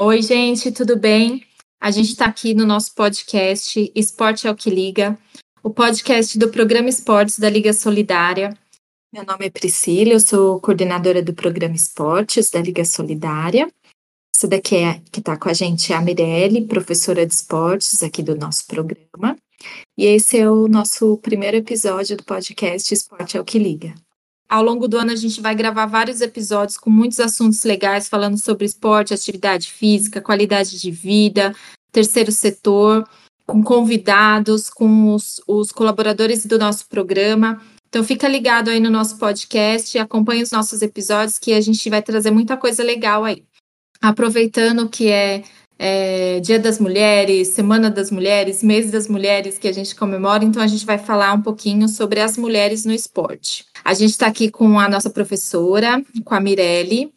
Oi, gente, tudo bem? A gente está aqui no nosso podcast Esporte é o que Liga, o podcast do programa Esportes da Liga Solidária. Meu nome é Priscila, eu sou coordenadora do programa Esportes da Liga Solidária. Essa daqui é, que está com a gente é a Mirelle, professora de esportes aqui do nosso programa. E esse é o nosso primeiro episódio do podcast Esporte é o que Liga. Ao longo do ano, a gente vai gravar vários episódios com muitos assuntos legais, falando sobre esporte, atividade física, qualidade de vida, terceiro setor, com convidados, com os, os colaboradores do nosso programa. Então, fica ligado aí no nosso podcast, acompanhe os nossos episódios, que a gente vai trazer muita coisa legal aí. Aproveitando que é é, Dia das Mulheres, Semana das Mulheres, Mês das Mulheres que a gente comemora, então a gente vai falar um pouquinho sobre as mulheres no esporte. A gente está aqui com a nossa professora, com a Mirelle.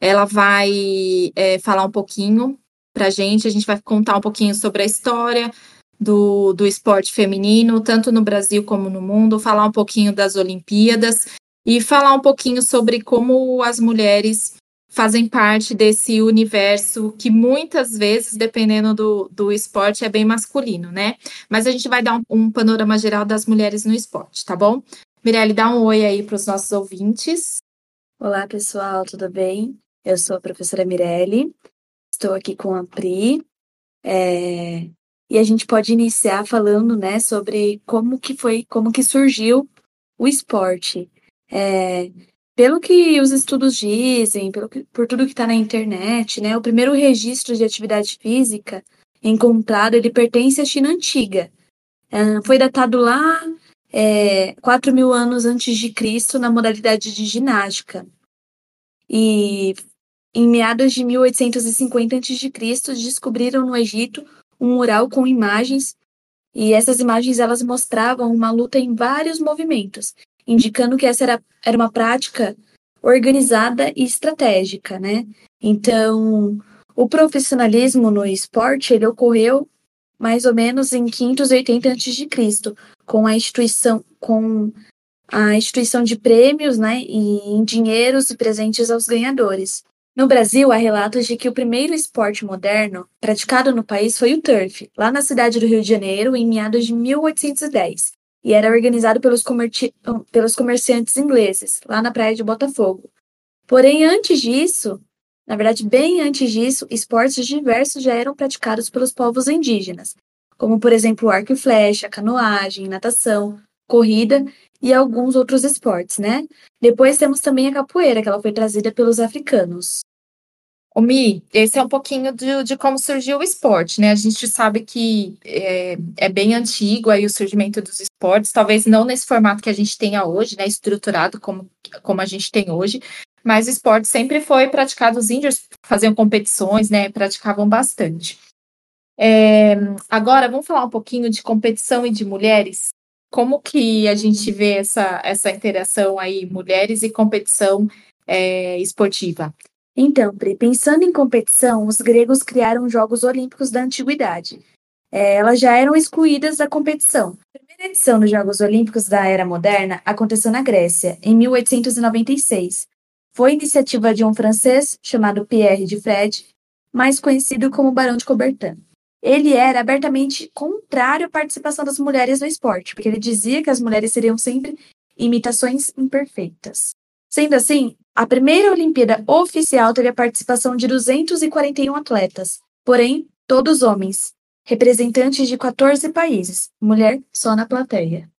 Ela vai é, falar um pouquinho para a gente, a gente vai contar um pouquinho sobre a história do, do esporte feminino, tanto no Brasil como no mundo, falar um pouquinho das Olimpíadas e falar um pouquinho sobre como as mulheres fazem parte desse universo que muitas vezes, dependendo do, do esporte, é bem masculino, né? Mas a gente vai dar um, um panorama geral das mulheres no esporte, tá bom? Mirelle, dá um oi aí para os nossos ouvintes. Olá, pessoal, tudo bem? Eu sou a professora Mirelle, estou aqui com a Pri, é... e a gente pode iniciar falando, né, sobre como que foi, como que surgiu o esporte. É, pelo que os estudos dizem, pelo que, por tudo que está na internet, né, o primeiro registro de atividade física encontrado, ele pertence à China antiga. Uh, foi datado lá é, 4 mil anos antes de Cristo na modalidade de ginástica. E em meados de 1850 a.C., descobriram no Egito um mural com imagens, e essas imagens elas mostravam uma luta em vários movimentos, indicando que essa era, era uma prática organizada e estratégica, né? Então, o profissionalismo no esporte, ele ocorreu mais ou menos em 580 a.C., com a instituição com a instituição de prêmios, né, e em dinheiros e presentes aos ganhadores. No Brasil, há relatos de que o primeiro esporte moderno praticado no país foi o turf, lá na cidade do Rio de Janeiro, em meados de 1810, e era organizado pelos, pelos comerciantes ingleses, lá na praia de Botafogo. Porém, antes disso, na verdade, bem antes disso, esportes diversos já eram praticados pelos povos indígenas, como, por exemplo, arco e flecha, canoagem, natação, corrida e alguns outros esportes, né? Depois temos também a capoeira, que ela foi trazida pelos africanos. O Mi, esse é um pouquinho de, de, como surgiu o esporte, né? A gente sabe que é, é, bem antigo aí o surgimento dos esportes, talvez não nesse formato que a gente tenha hoje, né? Estruturado como, como a gente tem hoje, mas o esporte sempre foi praticado, os índios faziam competições, né? Praticavam bastante. É, agora, vamos falar um pouquinho de competição e de mulheres. Como que a gente vê essa, essa interação aí, mulheres e competição é, esportiva? Então, Pri, pensando em competição, os gregos criaram os Jogos Olímpicos da Antiguidade. É, elas já eram excluídas da competição. A primeira edição dos Jogos Olímpicos da Era Moderna aconteceu na Grécia, em 1896. Foi iniciativa de um francês chamado Pierre de Fred, mais conhecido como Barão de Coubertin. Ele era abertamente contrário à participação das mulheres no esporte, porque ele dizia que as mulheres seriam sempre imitações imperfeitas. Sendo assim, a primeira Olimpíada oficial teve a participação de 241 atletas, porém, todos homens, representantes de 14 países, mulher só na plateia.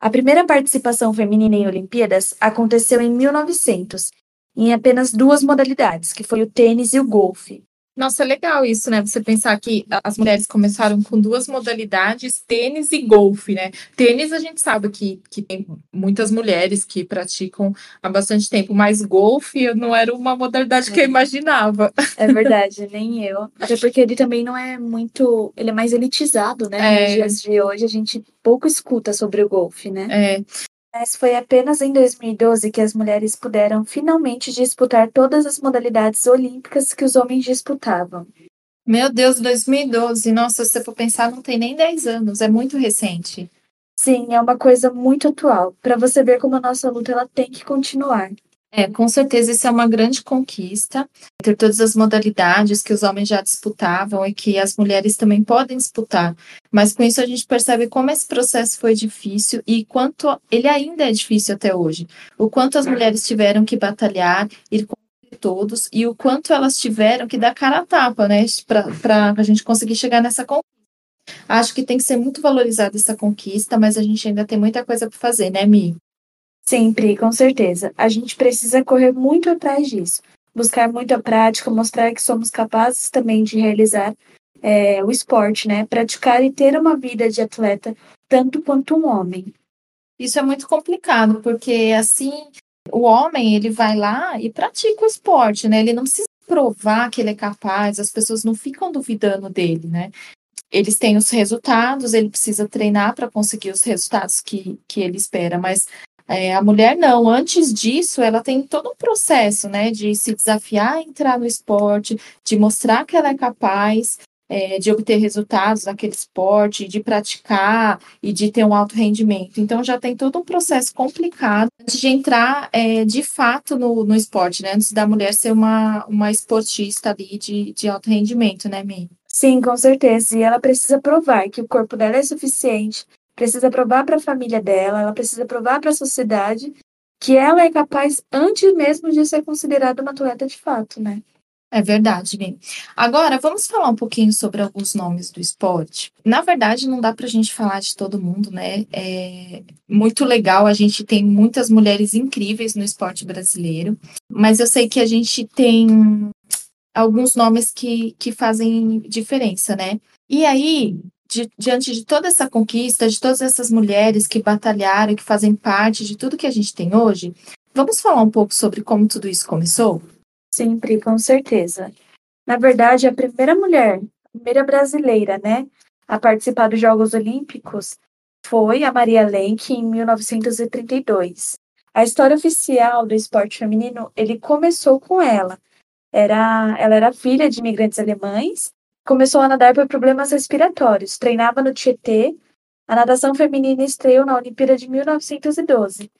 A primeira participação feminina em Olimpíadas aconteceu em 1900, em apenas duas modalidades, que foi o tênis e o golfe. Nossa, é legal isso, né? Você pensar que as mulheres começaram com duas modalidades, tênis e golfe, né? Tênis a gente sabe que, que tem muitas mulheres que praticam há bastante tempo, mas golfe não era uma modalidade é. que eu é. imaginava. É verdade, nem eu. Até porque ele também não é muito. Ele é mais elitizado, né? É. Nos dias de hoje a gente pouco escuta sobre o golfe, né? É. Mas foi apenas em 2012 que as mulheres puderam finalmente disputar todas as modalidades olímpicas que os homens disputavam. Meu Deus, 2012. Nossa, se você for pensar, não tem nem 10 anos, é muito recente. Sim, é uma coisa muito atual, para você ver como a nossa luta ela tem que continuar. É, com certeza isso é uma grande conquista, entre todas as modalidades que os homens já disputavam e que as mulheres também podem disputar. Mas com isso a gente percebe como esse processo foi difícil e quanto ele ainda é difícil até hoje. O quanto as mulheres tiveram que batalhar, ir com todos e o quanto elas tiveram que dar cara a tapa, né, para a gente conseguir chegar nessa conquista. Acho que tem que ser muito valorizada essa conquista, mas a gente ainda tem muita coisa para fazer, né, Mi? Sempre, com certeza. A gente precisa correr muito atrás disso, buscar muita prática, mostrar que somos capazes também de realizar é, o esporte, né? Praticar e ter uma vida de atleta tanto quanto um homem. Isso é muito complicado, porque assim, o homem, ele vai lá e pratica o esporte, né? Ele não precisa provar que ele é capaz, as pessoas não ficam duvidando dele, né? Eles têm os resultados, ele precisa treinar para conseguir os resultados que, que ele espera, mas é, a mulher não, antes disso, ela tem todo um processo, né, de se desafiar a entrar no esporte, de mostrar que ela é capaz, é, de obter resultados naquele esporte, de praticar e de ter um alto rendimento. Então, já tem todo um processo complicado antes de entrar é, de fato no, no esporte, né? Antes da mulher ser uma, uma esportista ali de, de alto rendimento, né, Mi? Sim, com certeza. E ela precisa provar que o corpo dela é suficiente precisa provar para a família dela, ela precisa provar para a sociedade que ela é capaz antes mesmo de ser considerada uma atleta de fato, né? É verdade, bem. Agora, vamos falar um pouquinho sobre alguns nomes do esporte. Na verdade, não dá para a gente falar de todo mundo, né? É muito legal, a gente tem muitas mulheres incríveis no esporte brasileiro, mas eu sei que a gente tem alguns nomes que, que fazem diferença, né? E aí, de, diante de toda essa conquista, de todas essas mulheres que batalharam, que fazem parte de tudo que a gente tem hoje, vamos falar um pouco sobre como tudo isso começou? Sempre, com certeza. Na verdade, a primeira mulher, a primeira brasileira, né, a participar dos Jogos Olímpicos foi a Maria Lenk em 1932. A história oficial do esporte feminino, ele começou com ela. Era, ela era filha de imigrantes alemães Começou a nadar por problemas respiratórios, treinava no Tietê. A natação feminina estreou na Olimpíada de 1912.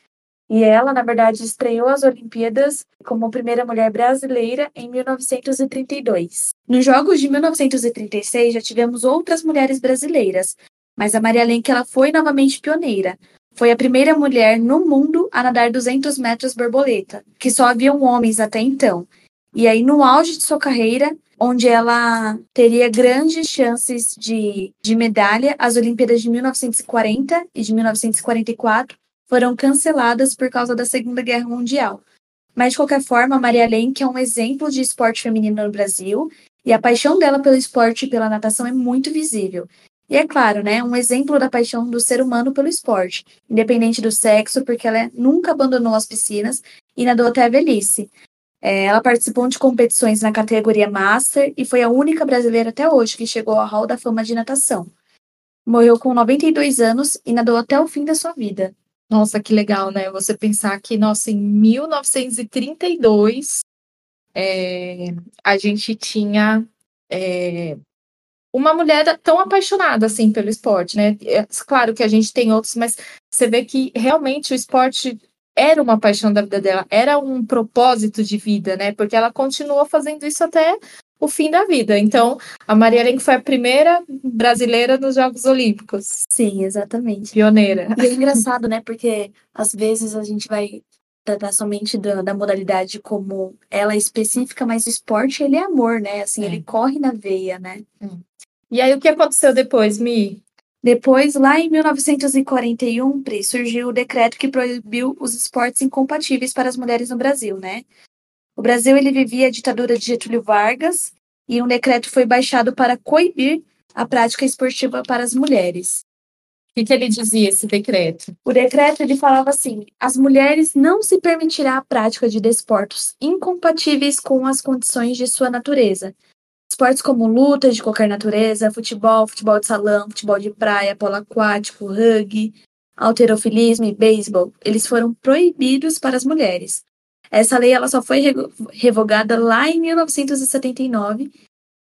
E ela, na verdade, estreou as Olimpíadas como primeira mulher brasileira em 1932. Nos Jogos de 1936 já tivemos outras mulheres brasileiras, mas a Maria Lenk ela foi novamente pioneira. Foi a primeira mulher no mundo a nadar 200 metros borboleta, que só haviam homens até então. E aí, no auge de sua carreira, onde ela teria grandes chances de, de medalha. As Olimpíadas de 1940 e de 1944 foram canceladas por causa da Segunda Guerra Mundial. Mas, de qualquer forma, a Maria Lenk é um exemplo de esporte feminino no Brasil e a paixão dela pelo esporte e pela natação é muito visível. E é claro, né, um exemplo da paixão do ser humano pelo esporte, independente do sexo, porque ela nunca abandonou as piscinas e nadou até a velhice. É, ela participou de competições na categoria Master e foi a única brasileira até hoje que chegou ao Hall da Fama de natação. Morreu com 92 anos e nadou até o fim da sua vida. Nossa, que legal, né? Você pensar que, nossa, em 1932 é, a gente tinha é, uma mulher tão apaixonada assim pelo esporte, né? É, claro que a gente tem outros, mas você vê que realmente o esporte era uma paixão da vida dela, era um propósito de vida, né? Porque ela continuou fazendo isso até o fim da vida. Então, a Maria Lenk foi a primeira brasileira nos Jogos Olímpicos. Sim, exatamente. Pioneira. E é engraçado, né? Porque às vezes a gente vai tratar somente da, da modalidade como ela é específica, mas o esporte, ele é amor, né? Assim, é. ele corre na veia, né? Hum. E aí, o que aconteceu depois, Mi? Depois, lá em 1941, Pri, surgiu o decreto que proibiu os esportes incompatíveis para as mulheres no Brasil, né? O Brasil ele vivia a ditadura de Getúlio Vargas e um decreto foi baixado para coibir a prática esportiva para as mulheres. O que, que ele dizia, esse decreto? O decreto ele falava assim: as mulheres não se permitirá a prática de desportos incompatíveis com as condições de sua natureza, Esportes como luta de qualquer natureza, futebol, futebol de salão, futebol de praia, polo aquático, rugby, alterofilismo e beisebol, eles foram proibidos para as mulheres. Essa lei ela só foi revogada lá em 1979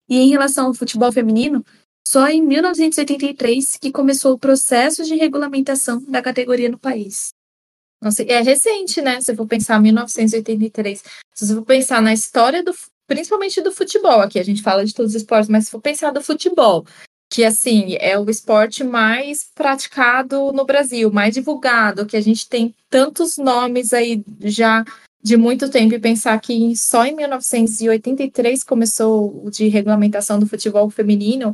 e em relação ao futebol feminino, só em 1983 que começou o processo de regulamentação da categoria no país. Nossa, é recente, né? Se eu for pensar 1983, se você for pensar na história do, principalmente do futebol, aqui a gente fala de todos os esportes, mas se for pensar do futebol, que assim é o esporte mais praticado no Brasil, mais divulgado, que a gente tem tantos nomes aí já de muito tempo e pensar que só em 1983 começou o de regulamentação do futebol feminino,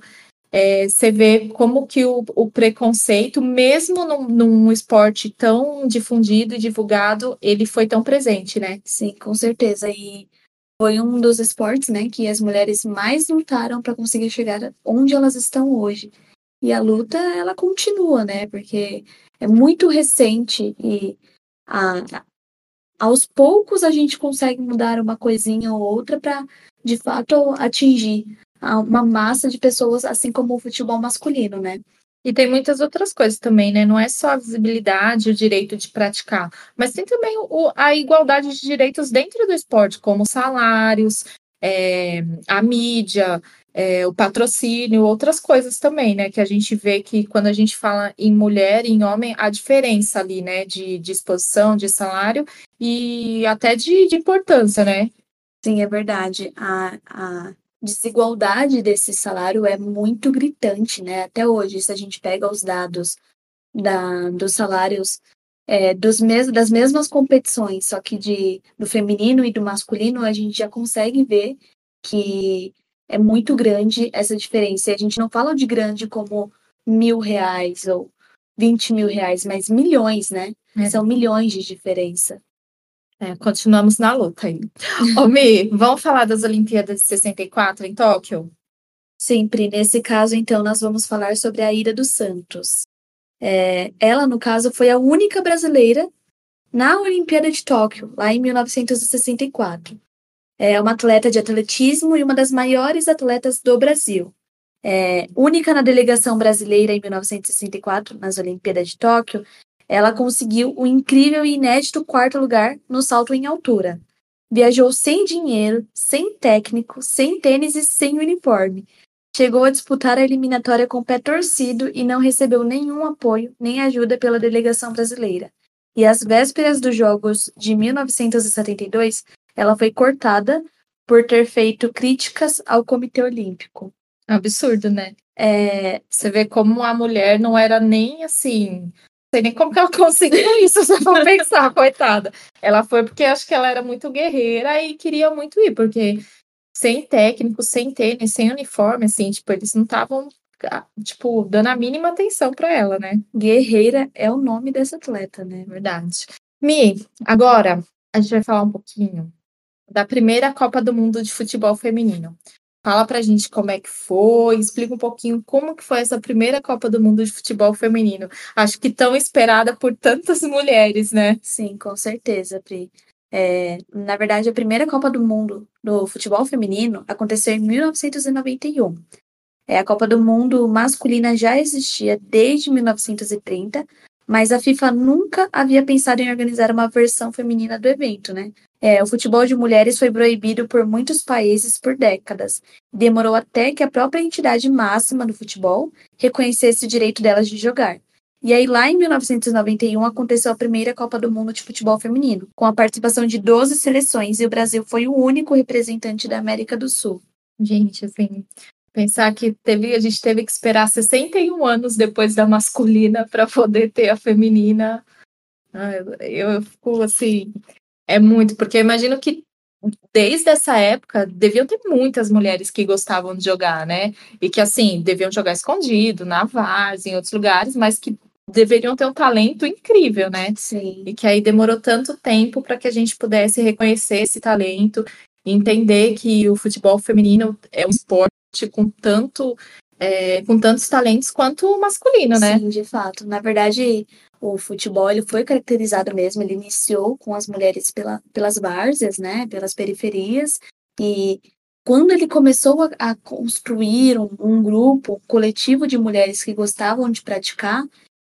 é, você vê como que o, o preconceito, mesmo num, num, esporte tão difundido e divulgado, ele foi tão presente, né? Sim, com certeza. E foi um dos esportes, né, que as mulheres mais lutaram para conseguir chegar onde elas estão hoje. E a luta, ela continua, né? Porque é muito recente e a, aos poucos a gente consegue mudar uma coisinha ou outra para, de fato, atingir uma massa de pessoas, assim como o futebol masculino, né? E tem muitas outras coisas também, né? Não é só a visibilidade, o direito de praticar, mas tem também o, a igualdade de direitos dentro do esporte, como salários, é, a mídia, é, o patrocínio, outras coisas também, né? Que a gente vê que quando a gente fala em mulher e em homem, a diferença ali, né? De, de exposição, de salário e até de, de importância, né? Sim, é verdade. A, a desigualdade desse salário é muito gritante, né? Até hoje, se a gente pega os dados da, dos salários é, dos mes das mesmas competições, só que de, do feminino e do masculino, a gente já consegue ver que é muito grande essa diferença. E a gente não fala de grande como mil reais ou vinte mil reais, mas milhões, né? É. São milhões de diferença. É, continuamos na luta aí. Ô, Mi, vamos falar das Olimpíadas de 64 em Tóquio? Sempre. Nesse caso, então, nós vamos falar sobre a Ira dos Santos. É, ela, no caso, foi a única brasileira na Olimpíada de Tóquio, lá em 1964. É uma atleta de atletismo e uma das maiores atletas do Brasil. É, única na delegação brasileira em 1964, nas Olimpíadas de Tóquio, ela conseguiu o incrível e inédito quarto lugar no salto em altura. Viajou sem dinheiro, sem técnico, sem tênis e sem uniforme. Chegou a disputar a eliminatória com o pé torcido e não recebeu nenhum apoio nem ajuda pela delegação brasileira. E às vésperas dos Jogos de 1972, ela foi cortada por ter feito críticas ao Comitê Olímpico. Absurdo, né? É, você vê como a mulher não era nem assim sei nem como que ela conseguiu isso, se for pensar, coitada. Ela foi porque acho que ela era muito guerreira e queria muito ir, porque sem técnico, sem tênis, sem uniforme, assim, tipo, eles não estavam, ah, tipo, dando a mínima atenção para ela, né? Guerreira é o nome dessa atleta, né? Verdade. Mi, agora a gente vai falar um pouquinho da primeira Copa do Mundo de futebol feminino. Fala pra gente como é que foi, explica um pouquinho como que foi essa primeira Copa do Mundo de futebol feminino. Acho que tão esperada por tantas mulheres, né? Sim, com certeza, Pri. É, na verdade, a primeira Copa do Mundo do futebol feminino aconteceu em 1991. É, a Copa do Mundo masculina já existia desde 1930, mas a FIFA nunca havia pensado em organizar uma versão feminina do evento, né? É, o futebol de mulheres foi proibido por muitos países por décadas. Demorou até que a própria entidade máxima do futebol reconhecesse o direito delas de jogar. E aí, lá em 1991, aconteceu a primeira Copa do Mundo de Futebol Feminino, com a participação de 12 seleções, e o Brasil foi o único representante da América do Sul. Gente, assim, pensar que teve, a gente teve que esperar 61 anos depois da masculina para poder ter a feminina. eu, eu fico assim, é muito, porque eu imagino que desde essa época deviam ter muitas mulheres que gostavam de jogar, né? E que assim, deviam jogar escondido, na várzea, em outros lugares, mas que deveriam ter um talento incrível, né? Sim. E que aí demorou tanto tempo para que a gente pudesse reconhecer esse talento entender que o futebol feminino é um esporte com tanto é, com tantos talentos quanto o masculino, né? Sim, de fato. Na verdade, o futebol ele foi caracterizado mesmo, ele iniciou com as mulheres pela, pelas várzeas, né, pelas periferias, e quando ele começou a, a construir um, um, grupo, um coletivo de mulheres que gostavam de praticar,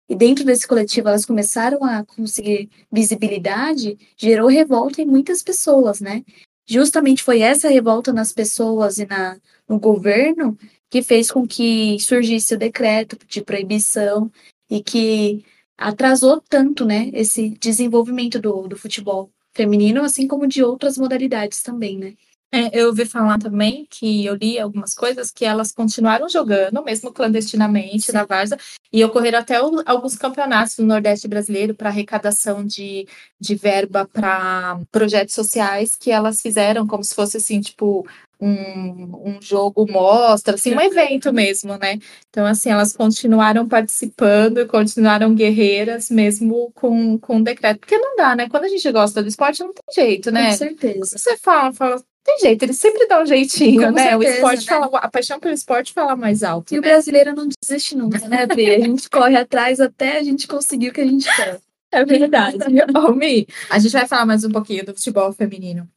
e dentro desse coletivo elas começaram a conseguir visibilidade, gerou revolta em muitas pessoas, né? Justamente foi essa revolta nas pessoas e na, no governo que fez com que surgisse o decreto de proibição e que atrasou tanto, né, esse desenvolvimento do, do futebol feminino, assim como de outras modalidades também, né? É, eu ouvi falar também que eu li algumas coisas que elas continuaram jogando, mesmo clandestinamente, Sim. na Varsa, e ocorreram até o, alguns campeonatos no Nordeste brasileiro para arrecadação de, de verba para projetos sociais que elas fizeram, como se fosse assim, tipo, um, um jogo mostra, assim, um evento mesmo, né? Então, assim, elas continuaram participando e continuaram guerreiras mesmo com, com o decreto. Porque não dá, né? Quando a gente gosta do esporte, não tem jeito, né? Com certeza. Você fala, fala, tem jeito, ele sempre dá um jeitinho, Com né? Certeza, o esporte né? fala, a paixão pelo esporte fala mais alto. E né? o brasileiro não desiste nunca, né, Pri? A gente corre atrás até a gente conseguir o que a gente quer. É verdade. Ô, Mi, a gente vai falar mais um pouquinho do futebol feminino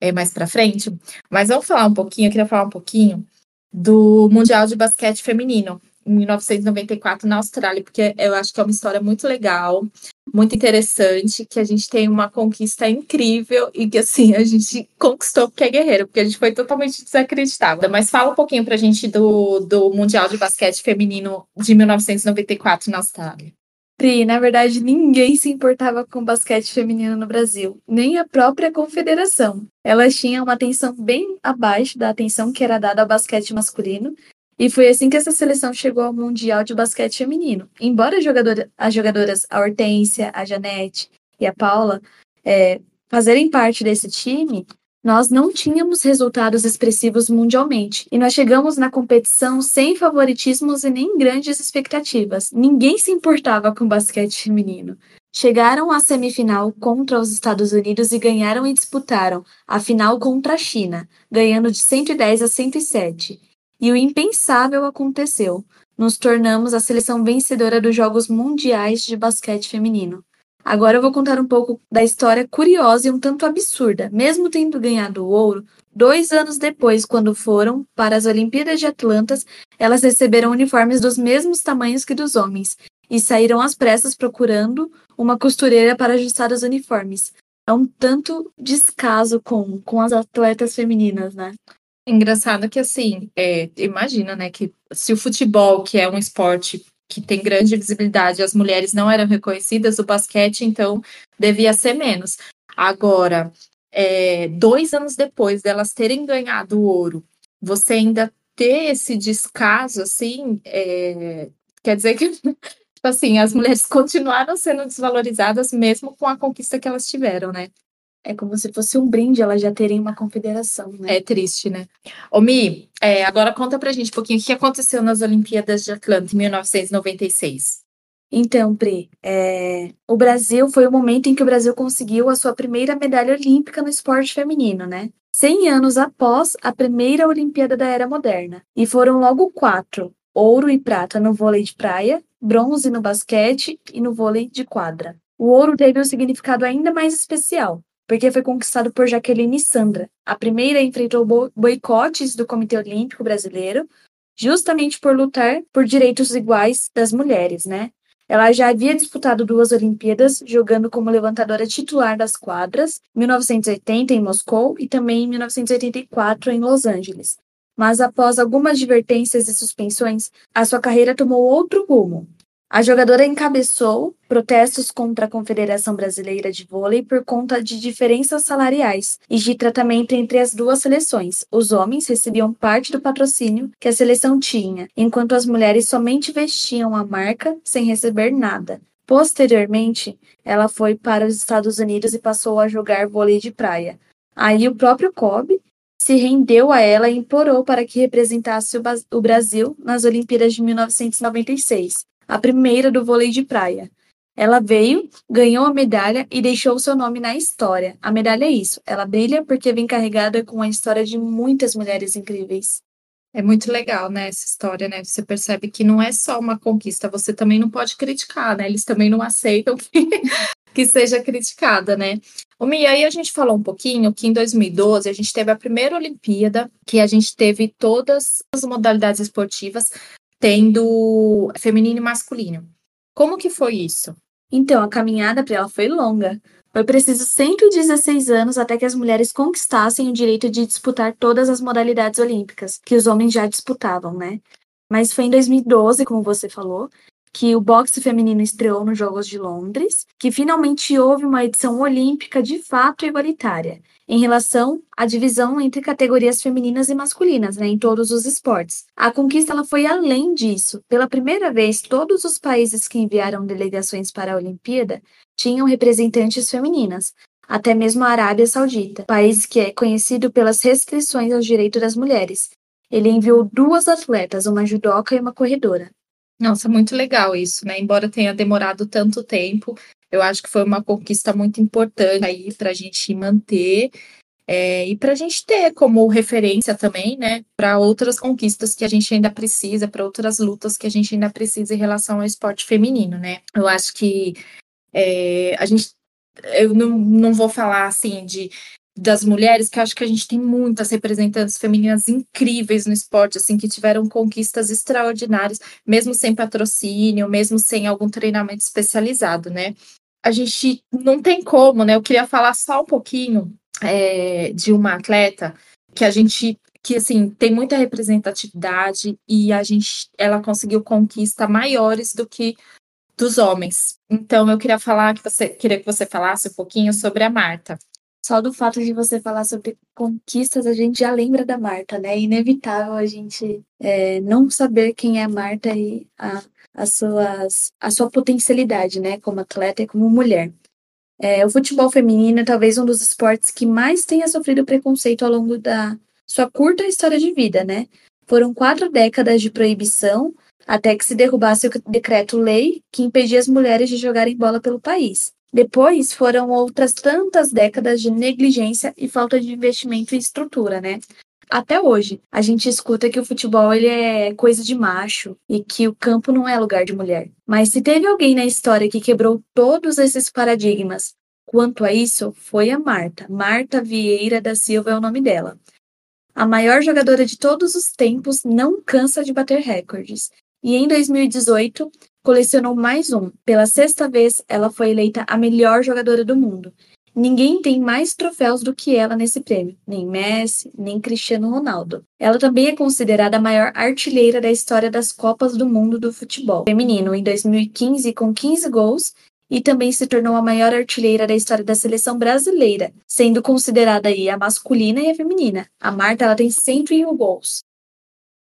é, mais para frente, mas vamos falar um pouquinho, eu queria falar um pouquinho do Mundial de Basquete Feminino, em 1994 na Austrália, porque eu acho que é uma história muito legal, muito interessante, que a gente tem uma conquista incrível e que assim a gente conquistou porque é guerreiro, porque a gente foi totalmente desacreditada. Mas fala um pouquinho pra gente do, do Mundial de Basquete Feminino de 1994 na Austrália. Pri, na verdade, ninguém se importava com basquete feminino no Brasil, nem a própria confederação. Elas tinham uma atenção bem abaixo da atenção que era dada ao basquete masculino, e foi assim que essa seleção chegou ao Mundial de Basquete Feminino. Embora as jogadoras a Hortência, a Janete e a Paula é, fazerem parte desse time, nós não tínhamos resultados expressivos mundialmente e nós chegamos na competição sem favoritismos e nem grandes expectativas. Ninguém se importava com basquete feminino. Chegaram à semifinal contra os Estados Unidos e ganharam e disputaram a final contra a China, ganhando de 110 a 107. E o impensável aconteceu. Nos tornamos a seleção vencedora dos Jogos Mundiais de Basquete Feminino. Agora eu vou contar um pouco da história curiosa e um tanto absurda. Mesmo tendo ganhado o ouro, dois anos depois, quando foram para as Olimpíadas de Atlantas, elas receberam uniformes dos mesmos tamanhos que dos homens e saíram às pressas procurando uma costureira para ajustar os uniformes. É um tanto descaso com, com as atletas femininas, né? Engraçado que, assim, é, imagina, né, que se o futebol, que é um esporte que tem grande visibilidade, as mulheres não eram reconhecidas, o basquete, então, devia ser menos. Agora, é, dois anos depois delas terem ganhado o ouro, você ainda ter esse descaso, assim, é, quer dizer que, tipo assim, as mulheres continuaram sendo desvalorizadas mesmo com a conquista que elas tiveram, né? É como se fosse um brinde elas já terem uma confederação, né? É triste, né? Ô Mi, é, agora conta pra gente um pouquinho o que aconteceu nas Olimpíadas de Atlanta em 1996. Então, Pri, é, o Brasil foi o momento em que o Brasil conseguiu a sua primeira medalha olímpica no esporte feminino, né? 100 anos após a primeira Olimpíada da Era Moderna. E foram logo quatro: ouro e prata no vôlei de praia, bronze no basquete e no vôlei de quadra. O ouro teve um significado ainda mais especial, porque foi conquistado por Jaqueline Sandra. A primeira enfrentou boicotes do Comitê Olímpico Brasileiro, justamente por lutar por direitos iguais das mulheres, né? Ela já havia disputado duas Olimpíadas, jogando como levantadora titular das quadras, 1980 em Moscou e também em 1984 em Los Angeles. Mas após algumas advertências e suspensões, a sua carreira tomou outro rumo. A jogadora encabeçou protestos contra a Confederação Brasileira de Vôlei por conta de diferenças salariais e de tratamento entre as duas seleções. Os homens recebiam parte do patrocínio que a seleção tinha, enquanto as mulheres somente vestiam a marca sem receber nada. Posteriormente, ela foi para os Estados Unidos e passou a jogar vôlei de praia. Aí o próprio Kobe se rendeu a ela e implorou para que representasse o Brasil nas Olimpíadas de 1996 a primeira do vôlei de praia. Ela veio, ganhou a medalha e deixou seu nome na história. A medalha é isso, ela brilha porque vem carregada com a história de muitas mulheres incríveis. É muito legal, né, essa história, né? Você percebe que não é só uma conquista, você também não pode criticar, né? Eles também não aceitam que, que seja criticada, né? E aí a gente falou um pouquinho que em 2012 a gente teve a primeira Olimpíada, que a gente teve todas as modalidades esportivas, tendo feminino e masculino. Como que foi isso? Então, a caminhada para ela foi longa. Foi preciso 116 anos até que as mulheres conquistassem o direito de disputar todas as modalidades olímpicas, que os homens já disputavam, né? Mas foi em 2012, como você falou, que o boxe feminino estreou nos Jogos de Londres, que finalmente houve uma edição olímpica de fato igualitária em relação à divisão entre categorias femininas e masculinas, né, em todos os esportes. A conquista ela foi além disso. Pela primeira vez, todos os países que enviaram delegações para a Olimpíada tinham representantes femininas, até mesmo a Arábia Saudita, país que é conhecido pelas restrições aos direitos das mulheres. Ele enviou duas atletas, uma judoca e uma corredora. Nossa, muito legal isso, né? Embora tenha demorado tanto tempo, eu acho que foi uma conquista muito importante aí para a gente manter é, e para a gente ter como referência também, né, para outras conquistas que a gente ainda precisa, para outras lutas que a gente ainda precisa em relação ao esporte feminino, né? Eu acho que é, a gente eu não, não vou falar assim de das mulheres, que acho que a gente tem muitas representantes femininas incríveis no esporte, assim, que tiveram conquistas extraordinárias, mesmo sem patrocínio, mesmo sem algum treinamento especializado, né? A gente não tem como, né? Eu queria falar só um pouquinho é, de uma atleta que a gente que assim tem muita representatividade e a gente ela conseguiu conquistas maiores do que dos homens. Então eu queria falar que você queria que você falasse um pouquinho sobre a Marta. Só do fato de você falar sobre conquistas, a gente já lembra da Marta, né? É inevitável a gente é, não saber quem é a Marta e a, as suas, a sua potencialidade, né? Como atleta e como mulher. É, o futebol feminino é talvez um dos esportes que mais tenha sofrido preconceito ao longo da sua curta história de vida, né? Foram quatro décadas de proibição até que se derrubasse o decreto-lei que impedia as mulheres de jogarem bola pelo país. Depois foram outras tantas décadas de negligência e falta de investimento em estrutura, né? Até hoje, a gente escuta que o futebol ele é coisa de macho e que o campo não é lugar de mulher. Mas se teve alguém na história que quebrou todos esses paradigmas quanto a isso, foi a Marta. Marta Vieira da Silva é o nome dela. A maior jogadora de todos os tempos não cansa de bater recordes e em 2018 colecionou mais um. Pela sexta vez, ela foi eleita a melhor jogadora do mundo. Ninguém tem mais troféus do que ela nesse prêmio, nem Messi, nem Cristiano Ronaldo. Ela também é considerada a maior artilheira da história das Copas do Mundo do futebol feminino em 2015 com 15 gols e também se tornou a maior artilheira da história da seleção brasileira, sendo considerada aí a masculina e a feminina. A Marta ela tem 101 gols.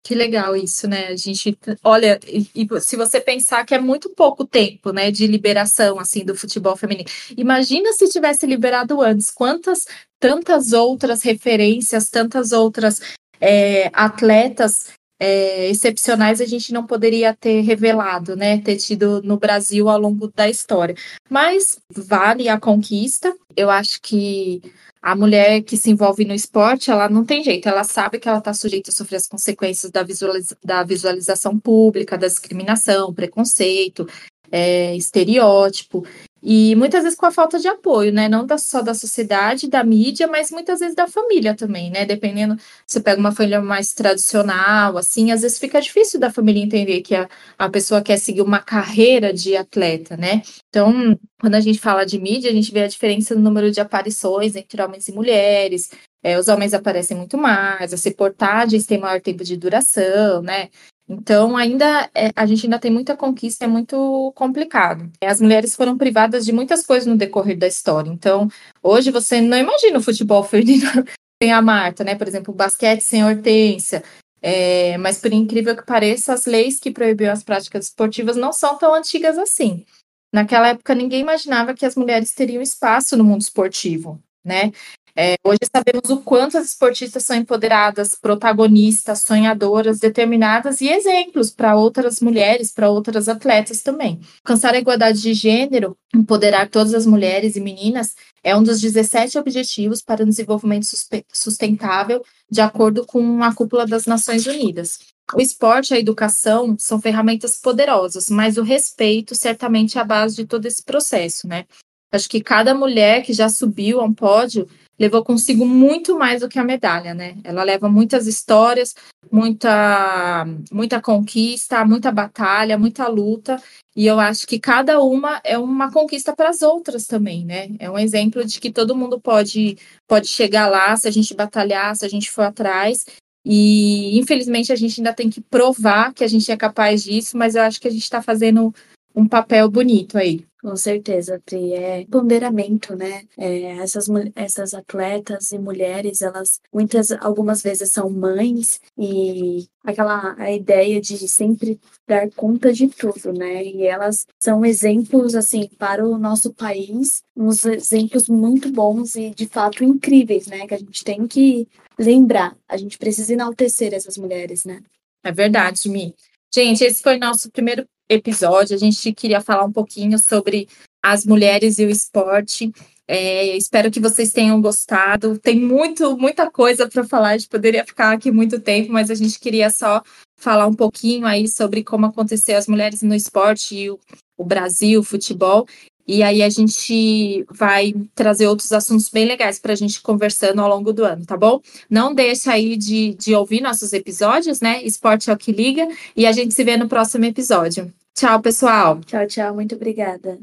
Que legal isso, né? A gente olha, e, e, se você pensar que é muito pouco tempo, né, de liberação assim do futebol feminino. Imagina se tivesse liberado antes, quantas tantas outras referências, tantas outras é, atletas é, excepcionais a gente não poderia ter revelado, né? Ter tido no Brasil ao longo da história. Mas vale a conquista. Eu acho que a mulher que se envolve no esporte, ela não tem jeito, ela sabe que ela está sujeita a sofrer as consequências da, visualiza da visualização pública, da discriminação, preconceito, é, estereótipo, e muitas vezes com a falta de apoio, né? Não da, só da sociedade, da mídia, mas muitas vezes da família também, né? Dependendo, você pega uma família mais tradicional, assim, às vezes fica difícil da família entender que a, a pessoa quer seguir uma carreira de atleta, né? Então, quando a gente fala de mídia, a gente vê a diferença no número de aparições entre homens e mulheres. É, os homens aparecem muito mais, as reportagens têm maior tempo de duração, né? Então, ainda é, a gente ainda tem muita conquista, é muito complicado. As mulheres foram privadas de muitas coisas no decorrer da história. Então, hoje você não imagina o futebol feminino sem a Marta, né? Por exemplo, o basquete sem a Hortência. É, mas, por incrível que pareça, as leis que proibiam as práticas esportivas não são tão antigas assim. Naquela época, ninguém imaginava que as mulheres teriam espaço no mundo esportivo, né? É, hoje sabemos o quanto as esportistas são empoderadas, protagonistas, sonhadoras, determinadas e exemplos para outras mulheres, para outras atletas também. Alcançar a igualdade de gênero, empoderar todas as mulheres e meninas, é um dos 17 objetivos para o desenvolvimento sustentável, de acordo com a cúpula das Nações Unidas. O esporte e a educação são ferramentas poderosas, mas o respeito certamente é a base de todo esse processo, né? Acho que cada mulher que já subiu a um pódio levou consigo muito mais do que a medalha, né? Ela leva muitas histórias, muita, muita conquista, muita batalha, muita luta, e eu acho que cada uma é uma conquista para as outras também, né? É um exemplo de que todo mundo pode, pode chegar lá se a gente batalhar, se a gente for atrás. E infelizmente a gente ainda tem que provar que a gente é capaz disso, mas eu acho que a gente está fazendo um papel bonito aí. Com certeza, Pri. É ponderamento, né? É, essas, essas atletas e mulheres, elas muitas, algumas vezes são mães e aquela a ideia de sempre dar conta de tudo, né? E elas são exemplos, assim, para o nosso país, uns exemplos muito bons e de fato incríveis, né? Que a gente tem que lembrar. A gente precisa enaltecer essas mulheres, né? É verdade, Mi. Gente, esse foi nosso primeiro episódio. A gente queria falar um pouquinho sobre as mulheres e o esporte. É, espero que vocês tenham gostado. Tem muito, muita coisa para falar. A gente poderia ficar aqui muito tempo, mas a gente queria só falar um pouquinho aí sobre como aconteceu as mulheres no esporte e o, o Brasil, o futebol. E aí a gente vai trazer outros assuntos bem legais para a gente conversando ao longo do ano, tá bom? Não deixa aí de, de ouvir nossos episódios, né? Esporte é o que liga. E a gente se vê no próximo episódio. Tchau, pessoal. Tchau, tchau. Muito obrigada.